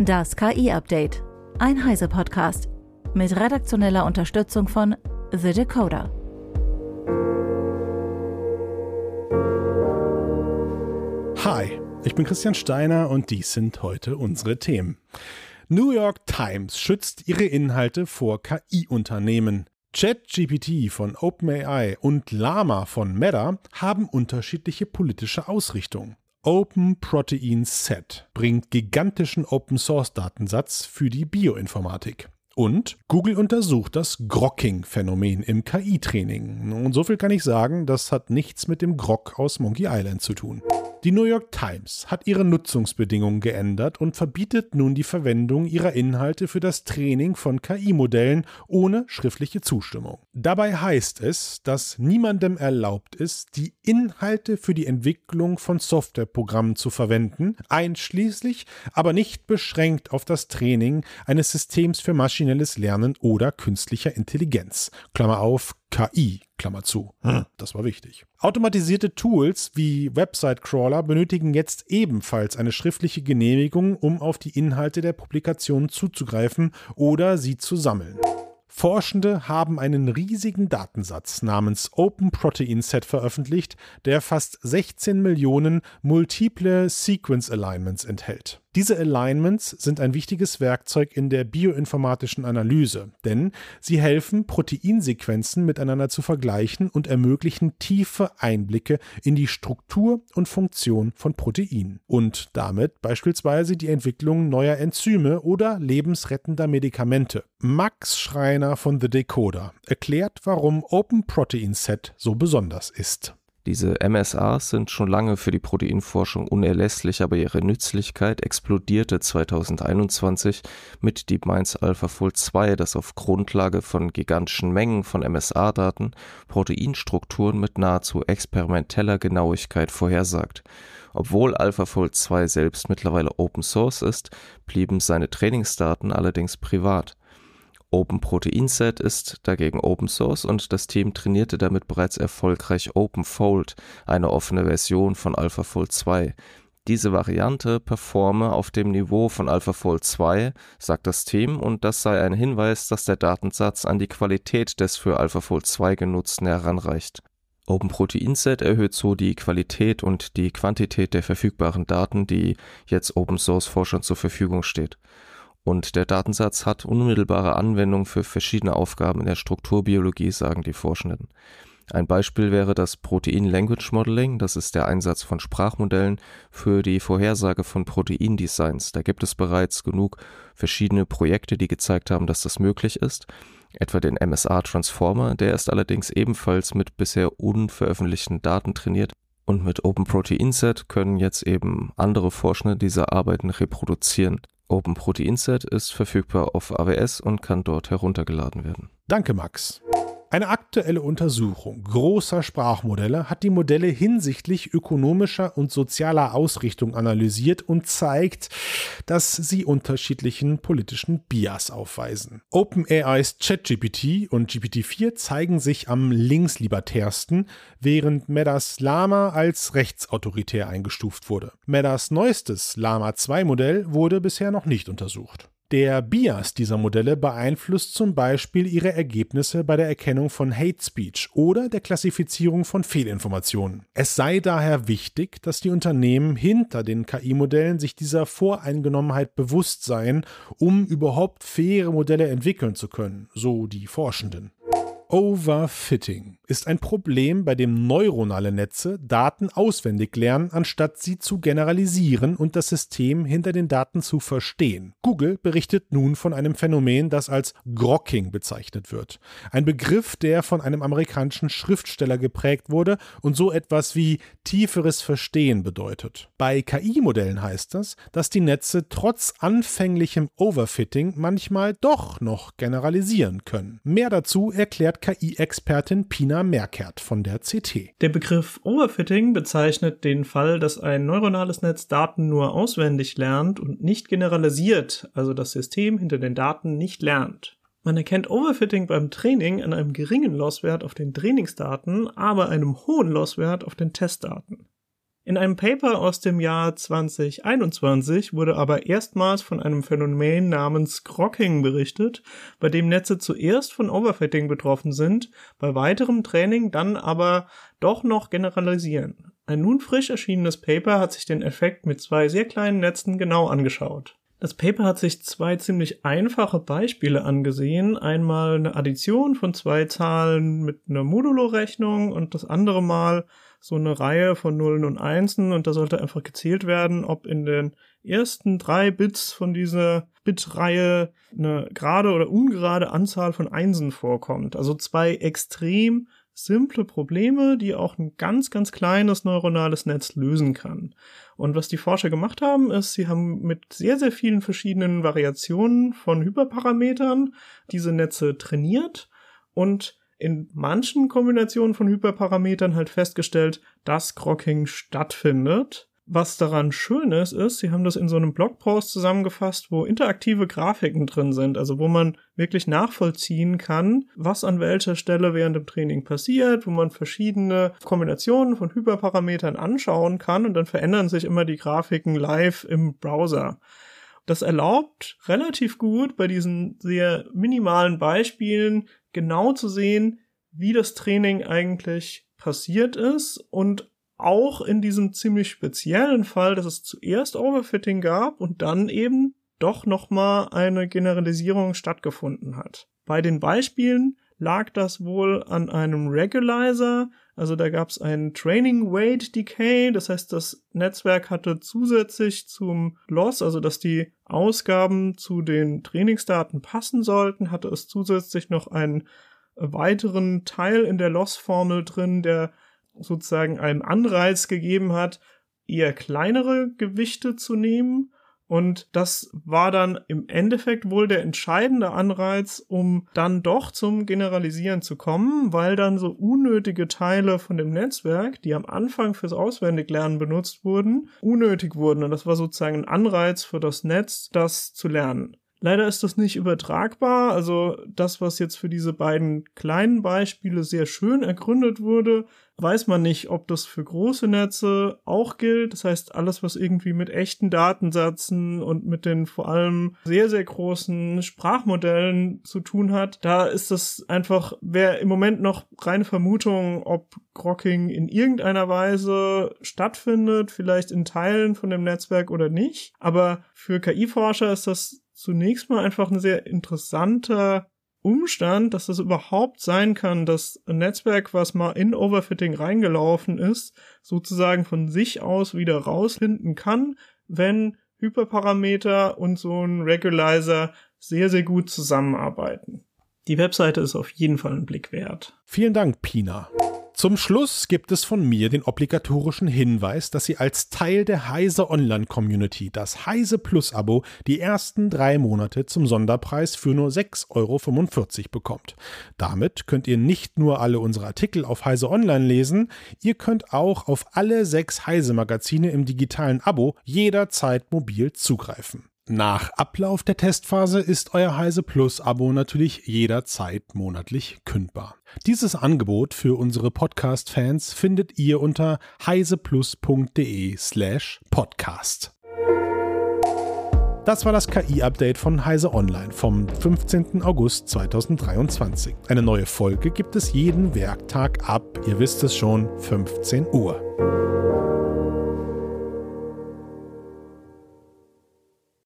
Das KI-Update. Ein Heise-Podcast. Mit redaktioneller Unterstützung von The Decoder. Hi, ich bin Christian Steiner und dies sind heute unsere Themen. New York Times schützt ihre Inhalte vor KI-Unternehmen. ChatGPT von OpenAI und Llama von Meta haben unterschiedliche politische Ausrichtungen. Open Protein Set bringt gigantischen Open Source Datensatz für die Bioinformatik. Und Google untersucht das Grokking-Phänomen im KI-Training. Und so viel kann ich sagen, das hat nichts mit dem Grok aus Monkey Island zu tun. Die New York Times hat ihre Nutzungsbedingungen geändert und verbietet nun die Verwendung ihrer Inhalte für das Training von KI-Modellen ohne schriftliche Zustimmung. Dabei heißt es, dass niemandem erlaubt ist, die Inhalte für die Entwicklung von Softwareprogrammen zu verwenden, einschließlich, aber nicht beschränkt auf das Training eines Systems für maschinelles Lernen oder künstlicher Intelligenz. Klammer auf, KI, Klammer zu. Hm, das war wichtig. Automatisierte Tools wie Website-Crawler benötigen jetzt ebenfalls eine schriftliche Genehmigung, um auf die Inhalte der Publikation zuzugreifen oder sie zu sammeln. Forschende haben einen riesigen Datensatz namens Open Protein Set veröffentlicht, der fast 16 Millionen multiple Sequence Alignments enthält. Diese Alignments sind ein wichtiges Werkzeug in der bioinformatischen Analyse, denn sie helfen, Proteinsequenzen miteinander zu vergleichen und ermöglichen tiefe Einblicke in die Struktur und Funktion von Proteinen und damit beispielsweise die Entwicklung neuer Enzyme oder lebensrettender Medikamente. Max Schreiner von The Decoder erklärt, warum Open Protein Set so besonders ist. Diese MSAs sind schon lange für die Proteinforschung unerlässlich, aber ihre Nützlichkeit explodierte 2021 mit DeepMinds AlphaFold 2, das auf Grundlage von gigantischen Mengen von MSA-Daten Proteinstrukturen mit nahezu experimenteller Genauigkeit vorhersagt. Obwohl AlphaFold 2 selbst mittlerweile Open Source ist, blieben seine Trainingsdaten allerdings privat. OpenProteinSet ist dagegen Open Source und das Team trainierte damit bereits erfolgreich OpenFold, eine offene Version von AlphaFold 2. Diese Variante performe auf dem Niveau von AlphaFold 2, sagt das Team, und das sei ein Hinweis, dass der Datensatz an die Qualität des für AlphaFold 2 genutzten heranreicht. OpenProteinSet erhöht so die Qualität und die Quantität der verfügbaren Daten, die jetzt Open Source Forschern zur Verfügung steht. Und der Datensatz hat unmittelbare Anwendung für verschiedene Aufgaben in der Strukturbiologie, sagen die Forschenden. Ein Beispiel wäre das Protein Language Modeling, das ist der Einsatz von Sprachmodellen für die Vorhersage von Proteindesigns. Da gibt es bereits genug verschiedene Projekte, die gezeigt haben, dass das möglich ist. Etwa den MSA Transformer, der ist allerdings ebenfalls mit bisher unveröffentlichten Daten trainiert. Und mit Open Protein Set können jetzt eben andere Forschende diese Arbeiten reproduzieren. OpenProteinSet ist verfügbar auf AWS und kann dort heruntergeladen werden. Danke, Max. Eine aktuelle Untersuchung großer Sprachmodelle hat die Modelle hinsichtlich ökonomischer und sozialer Ausrichtung analysiert und zeigt, dass sie unterschiedlichen politischen Bias aufweisen. OpenAIs ChatGPT und GPT-4 zeigen sich am linkslibertärsten, während Metas Lama als rechtsautoritär eingestuft wurde. Metas neuestes Lama 2 Modell wurde bisher noch nicht untersucht. Der Bias dieser Modelle beeinflusst zum Beispiel ihre Ergebnisse bei der Erkennung von Hate Speech oder der Klassifizierung von Fehlinformationen. Es sei daher wichtig, dass die Unternehmen hinter den KI-Modellen sich dieser Voreingenommenheit bewusst seien, um überhaupt faire Modelle entwickeln zu können, so die Forschenden. Overfitting ist ein Problem, bei dem neuronale Netze Daten auswendig lernen, anstatt sie zu generalisieren und das System hinter den Daten zu verstehen. Google berichtet nun von einem Phänomen, das als Grokking bezeichnet wird. Ein Begriff, der von einem amerikanischen Schriftsteller geprägt wurde und so etwas wie tieferes Verstehen bedeutet. Bei KI-Modellen heißt das, dass die Netze trotz anfänglichem Overfitting manchmal doch noch generalisieren können. Mehr dazu erklärt KI-Expertin Pina Merkert von der CT. Der Begriff Overfitting bezeichnet den Fall, dass ein neuronales Netz Daten nur auswendig lernt und nicht generalisiert, also das System hinter den Daten nicht lernt. Man erkennt Overfitting beim Training an einem geringen Losswert auf den Trainingsdaten, aber einem hohen Losswert auf den Testdaten. In einem Paper aus dem Jahr 2021 wurde aber erstmals von einem Phänomen namens Grocking berichtet, bei dem Netze zuerst von Overfitting betroffen sind, bei weiterem Training dann aber doch noch generalisieren. Ein nun frisch erschienenes Paper hat sich den Effekt mit zwei sehr kleinen Netzen genau angeschaut. Das Paper hat sich zwei ziemlich einfache Beispiele angesehen. Einmal eine Addition von zwei Zahlen mit einer Modulo-Rechnung und das andere Mal so eine Reihe von Nullen und Einsen und da sollte einfach gezählt werden, ob in den ersten drei Bits von dieser Bitreihe eine gerade oder ungerade Anzahl von Einsen vorkommt. Also zwei extrem simple Probleme, die auch ein ganz, ganz kleines neuronales Netz lösen kann. Und was die Forscher gemacht haben, ist, sie haben mit sehr, sehr vielen verschiedenen Variationen von Hyperparametern diese Netze trainiert und in manchen Kombinationen von Hyperparametern halt festgestellt, dass Grocking stattfindet. Was daran schön ist, ist, sie haben das in so einem Blogpost zusammengefasst, wo interaktive Grafiken drin sind, also wo man wirklich nachvollziehen kann, was an welcher Stelle während dem Training passiert, wo man verschiedene Kombinationen von Hyperparametern anschauen kann und dann verändern sich immer die Grafiken live im Browser. Das erlaubt relativ gut bei diesen sehr minimalen Beispielen genau zu sehen, wie das Training eigentlich passiert ist und auch in diesem ziemlich speziellen Fall, dass es zuerst Overfitting gab und dann eben doch nochmal eine Generalisierung stattgefunden hat. Bei den Beispielen lag das wohl an einem Regularizer, also da gab es einen Training Weight Decay, das heißt, das Netzwerk hatte zusätzlich zum Loss, also dass die Ausgaben zu den Trainingsdaten passen sollten, hatte es zusätzlich noch einen weiteren Teil in der Loss-Formel drin, der sozusagen einen Anreiz gegeben hat, eher kleinere Gewichte zu nehmen. Und das war dann im Endeffekt wohl der entscheidende Anreiz, um dann doch zum Generalisieren zu kommen, weil dann so unnötige Teile von dem Netzwerk, die am Anfang fürs Auswendiglernen benutzt wurden, unnötig wurden. Und das war sozusagen ein Anreiz für das Netz, das zu lernen. Leider ist das nicht übertragbar. Also das, was jetzt für diese beiden kleinen Beispiele sehr schön ergründet wurde, weiß man nicht, ob das für große Netze auch gilt. Das heißt, alles, was irgendwie mit echten Datensätzen und mit den vor allem sehr, sehr großen Sprachmodellen zu tun hat, da ist das einfach, wäre im Moment noch reine Vermutung, ob Grocking in irgendeiner Weise stattfindet, vielleicht in Teilen von dem Netzwerk oder nicht. Aber für KI-Forscher ist das zunächst mal einfach ein sehr interessanter Umstand, dass es überhaupt sein kann, dass ein Netzwerk, was mal in Overfitting reingelaufen ist, sozusagen von sich aus wieder rausfinden kann, wenn Hyperparameter und so ein Regularizer sehr, sehr gut zusammenarbeiten. Die Webseite ist auf jeden Fall ein Blick wert. Vielen Dank, Pina. Zum Schluss gibt es von mir den obligatorischen Hinweis, dass Sie als Teil der Heise Online Community das Heise Plus Abo die ersten drei Monate zum Sonderpreis für nur 6,45 Euro bekommt. Damit könnt ihr nicht nur alle unsere Artikel auf Heise Online lesen, ihr könnt auch auf alle sechs Heise Magazine im digitalen Abo jederzeit mobil zugreifen. Nach Ablauf der Testphase ist euer Heise Plus Abo natürlich jederzeit monatlich kündbar. Dieses Angebot für unsere Podcast-Fans findet ihr unter heiseplus.de slash podcast. Das war das KI-Update von Heise Online vom 15. August 2023. Eine neue Folge gibt es jeden Werktag ab, ihr wisst es schon, 15 Uhr.